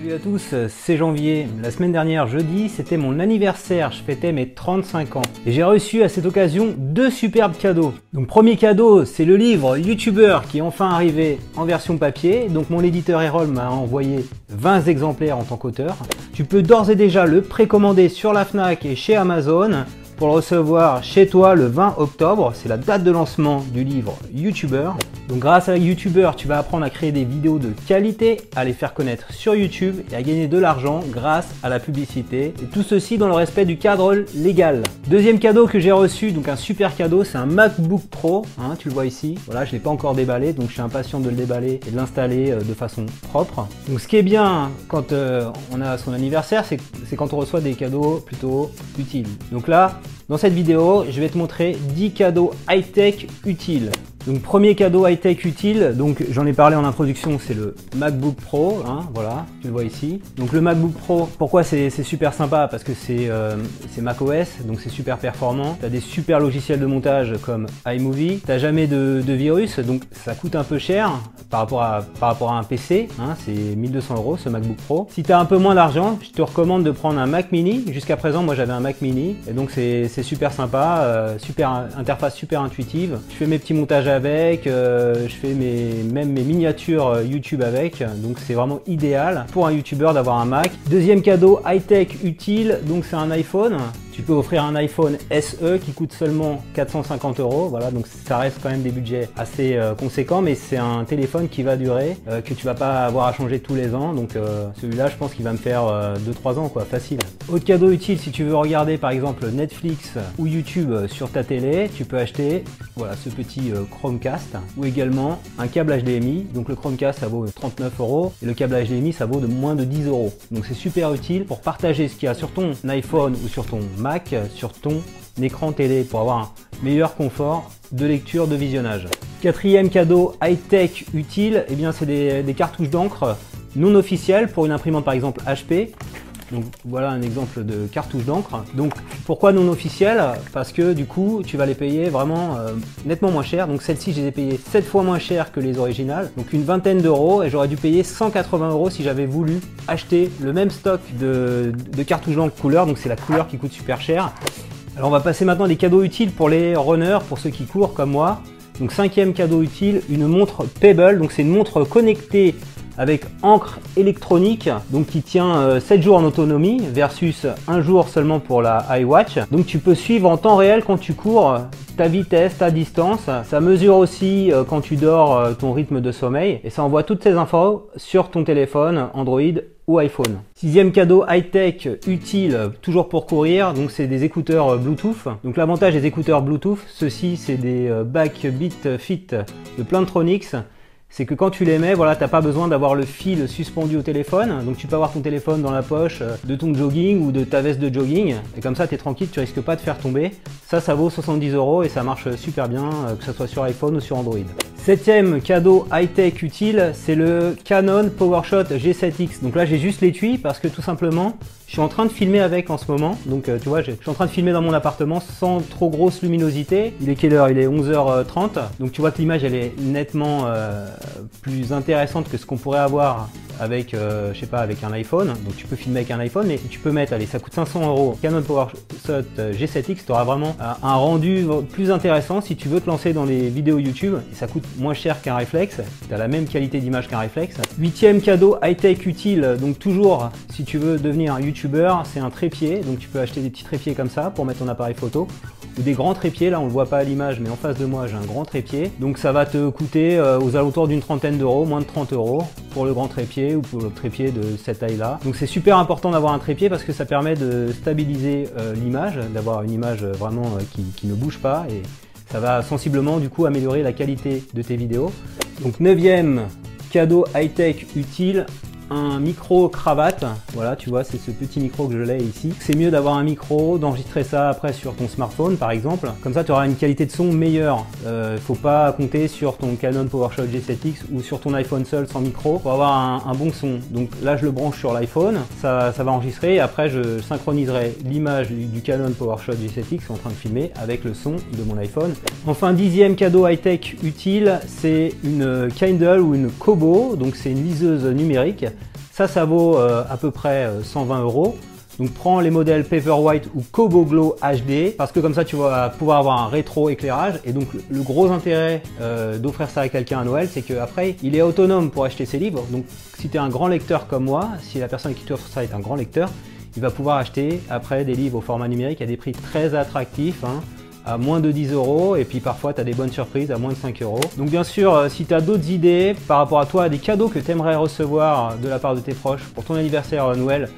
Salut à tous, c'est Janvier. La semaine dernière, jeudi, c'était mon anniversaire, je fêtais mes 35 ans. Et j'ai reçu à cette occasion deux superbes cadeaux. Donc premier cadeau, c'est le livre YouTuber qui est enfin arrivé en version papier. Donc mon éditeur Erol m'a envoyé 20 exemplaires en tant qu'auteur. Tu peux d'ores et déjà le précommander sur la FNAC et chez Amazon pour le recevoir chez toi le 20 octobre. C'est la date de lancement du livre YouTuber. Donc grâce à YouTuber, tu vas apprendre à créer des vidéos de qualité, à les faire connaître sur YouTube et à gagner de l'argent grâce à la publicité. Et tout ceci dans le respect du cadre légal. Deuxième cadeau que j'ai reçu, donc un super cadeau, c'est un MacBook Pro. Hein, tu le vois ici. Voilà, je ne l'ai pas encore déballé, donc je suis impatient de le déballer et de l'installer euh, de façon propre. Donc ce qui est bien quand euh, on a son anniversaire, c'est quand on reçoit des cadeaux plutôt utiles. Donc là, dans cette vidéo, je vais te montrer 10 cadeaux high-tech utiles. Donc premier cadeau high-tech utile, donc j'en ai parlé en introduction, c'est le MacBook Pro, hein, voilà, tu le vois ici. Donc le MacBook Pro, pourquoi c'est super sympa? Parce que c'est euh, macOS, donc c'est super performant. Tu as des super logiciels de montage comme iMovie, tu jamais de, virus, donc ça coûte un peu cher par rapport à, par rapport à un PC, hein, c'est 1200 euros ce MacBook Pro. Si tu as un peu moins d'argent, je te recommande de prendre un Mac Mini. Jusqu'à présent, moi j'avais un Mac Mini, et donc c'est super sympa, euh, super interface super intuitive. Je fais mes petits montages avec, euh, je fais mes, même mes miniatures euh, YouTube avec, donc c'est vraiment idéal pour un YouTuber d'avoir un Mac. Deuxième cadeau high-tech utile, donc c'est un iPhone. Tu peux offrir un iPhone SE qui coûte seulement 450 euros. Voilà, donc ça reste quand même des budgets assez euh, conséquents, mais c'est un téléphone qui va durer, euh, que tu vas pas avoir à changer tous les ans. Donc euh, celui-là, je pense qu'il va me faire 2-3 ans, quoi, facile. Autre cadeau utile, si tu veux regarder par exemple Netflix ou YouTube sur ta télé, tu peux acheter voilà ce petit Chromecast ou également un câble HDMI. Donc le Chromecast ça vaut 39 euros et le câble HDMI ça vaut de moins de 10 euros. Donc c'est super utile pour partager ce qu'il y a sur ton iPhone ou sur ton Mac sur ton écran télé pour avoir un meilleur confort de lecture, de visionnage. Quatrième cadeau high-tech utile, eh bien c'est des, cartouches d'encre non officielles pour une imprimante par exemple HP. Donc voilà un exemple de cartouche d'encre. Donc pourquoi non officielle? Parce que du coup tu vas les payer vraiment euh, nettement moins cher. Donc celle-ci je les ai payées 7 fois moins cher que les originales. Donc une vingtaine d'euros et j'aurais dû payer 180 euros si j'avais voulu acheter le même stock de, de cartouches d'encre couleur. Donc c'est la couleur qui coûte super cher. Alors on va passer maintenant des cadeaux utiles pour les runners, pour ceux qui courent comme moi. Donc cinquième cadeau utile, une montre Pebble. Donc c'est une montre connectée avec encre électronique, donc qui tient 7 euh, jours en autonomie versus un jour seulement pour la iWatch. Donc tu peux suivre en temps réel quand tu cours ta vitesse, ta distance. Ça mesure aussi euh, quand tu dors euh, ton rythme de sommeil et ça envoie toutes ces infos sur ton téléphone Android ou iPhone. Sixième cadeau high-tech utile, toujours pour courir, donc c'est des écouteurs Bluetooth. Donc l'avantage des écouteurs Bluetooth, ceux-ci c'est des Backbeat Fit de Plantronics c'est que quand tu les mets, voilà, t'as pas besoin d'avoir le fil suspendu au téléphone. Donc tu peux avoir ton téléphone dans la poche euh, de ton jogging ou de ta veste de jogging. Et comme ça, tu es tranquille, tu risques pas de faire tomber. Ça, ça vaut 70 euros et ça marche super bien, euh, que ce soit sur iPhone ou sur Android. Septième cadeau high-tech utile, c'est le Canon PowerShot G7X. Donc là, j'ai juste l'étui parce que tout simplement, je suis en train de filmer avec en ce moment, donc euh, tu vois, je suis en train de filmer dans mon appartement sans trop grosse luminosité. Il est quelle heure? Il est 11h30, donc tu vois que l'image elle est nettement euh, plus intéressante que ce qu'on pourrait avoir avec, euh, je sais pas, avec un iPhone. Donc tu peux filmer avec un iPhone, mais tu peux mettre, allez, ça coûte 500 euros. Canon PowerShot G7X, tu auras vraiment un rendu plus intéressant si tu veux te lancer dans les vidéos YouTube. Et ça coûte moins cher qu'un réflexe. Tu as la même qualité d'image qu'un réflexe. Huitième cadeau high-tech utile, donc toujours si tu veux devenir un YouTube c'est un trépied. Donc tu peux acheter des petits trépieds comme ça pour mettre ton appareil photo. Ou des grands trépieds, là on le voit pas à l'image, mais en face de moi j'ai un grand trépied. Donc ça va te coûter euh, aux alentours d'une trentaine d'euros, moins de 30 euros pour le grand trépied ou pour le trépied de cette taille-là. Donc c'est super important d'avoir un trépied parce que ça permet de stabiliser euh, l'image, d'avoir une image vraiment euh, qui, qui ne bouge pas et ça va sensiblement du coup améliorer la qualité de tes vidéos. Donc neuvième cadeau high-tech utile, un micro cravate. Voilà, tu vois, c'est ce petit micro que je l'ai ici. C'est mieux d'avoir un micro, d'enregistrer ça après sur ton smartphone par exemple. Comme ça, tu auras une qualité de son meilleure. Euh, faut pas compter sur ton Canon PowerShot G7X ou sur ton iPhone seul sans micro pour avoir un, bon son. Donc là, je le branche sur l'iPhone, ça, va enregistrer. Et après, je synchroniserai l'image du, Canon PowerShot G7X en train de filmer avec le son de mon iPhone. Enfin, dixième cadeau high-tech utile, c'est une Kindle ou une Kobo. Donc c'est une liseuse numérique Ça, ça vaut euh, à peu près 120 euros. Donc prends les modèles Paperwhite ou Kobo Glow HD parce que comme ça tu vas pouvoir avoir un rétro éclairage et donc le gros intérêt euh, d'offrir ça à quelqu'un à Noël c'est qu'après il est autonome pour acheter ses livres donc si tu es un grand lecteur comme moi, si la personne qui t'offre ça est un grand lecteur, il va pouvoir acheter après des livres au format numérique à des prix très attractifs. Hein, à moins de 10 euros et puis parfois tu as des bonnes surprises à moins de 5 euros. Donc bien sûr, euh, si tu as d'autres idées par rapport à toi, des cadeaux que tu aimerais recevoir de la part de tes proches pour ton anniversaire à Noël,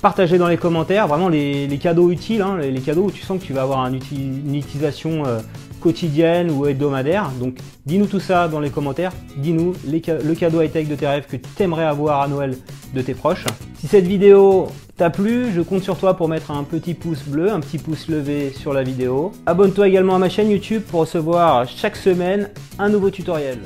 partagez dans les commentaires vraiment les, cadeaux utiles, hein, les, cadeaux où tu sens que tu vas avoir une utilisation euh, quotidienne ou hebdomadaire. Donc dis-nous tout ça dans les commentaires, dis-nous le cadeau high-tech de tes rêves que tu aimerais avoir à Noël de tes proches. Si cette vidéo t'a plu, je compte sur toi pour mettre un petit pouce bleu, un petit pouce levé sur la vidéo. Abonne-toi également à ma chaîne YouTube pour recevoir chaque semaine un nouveau tutoriel.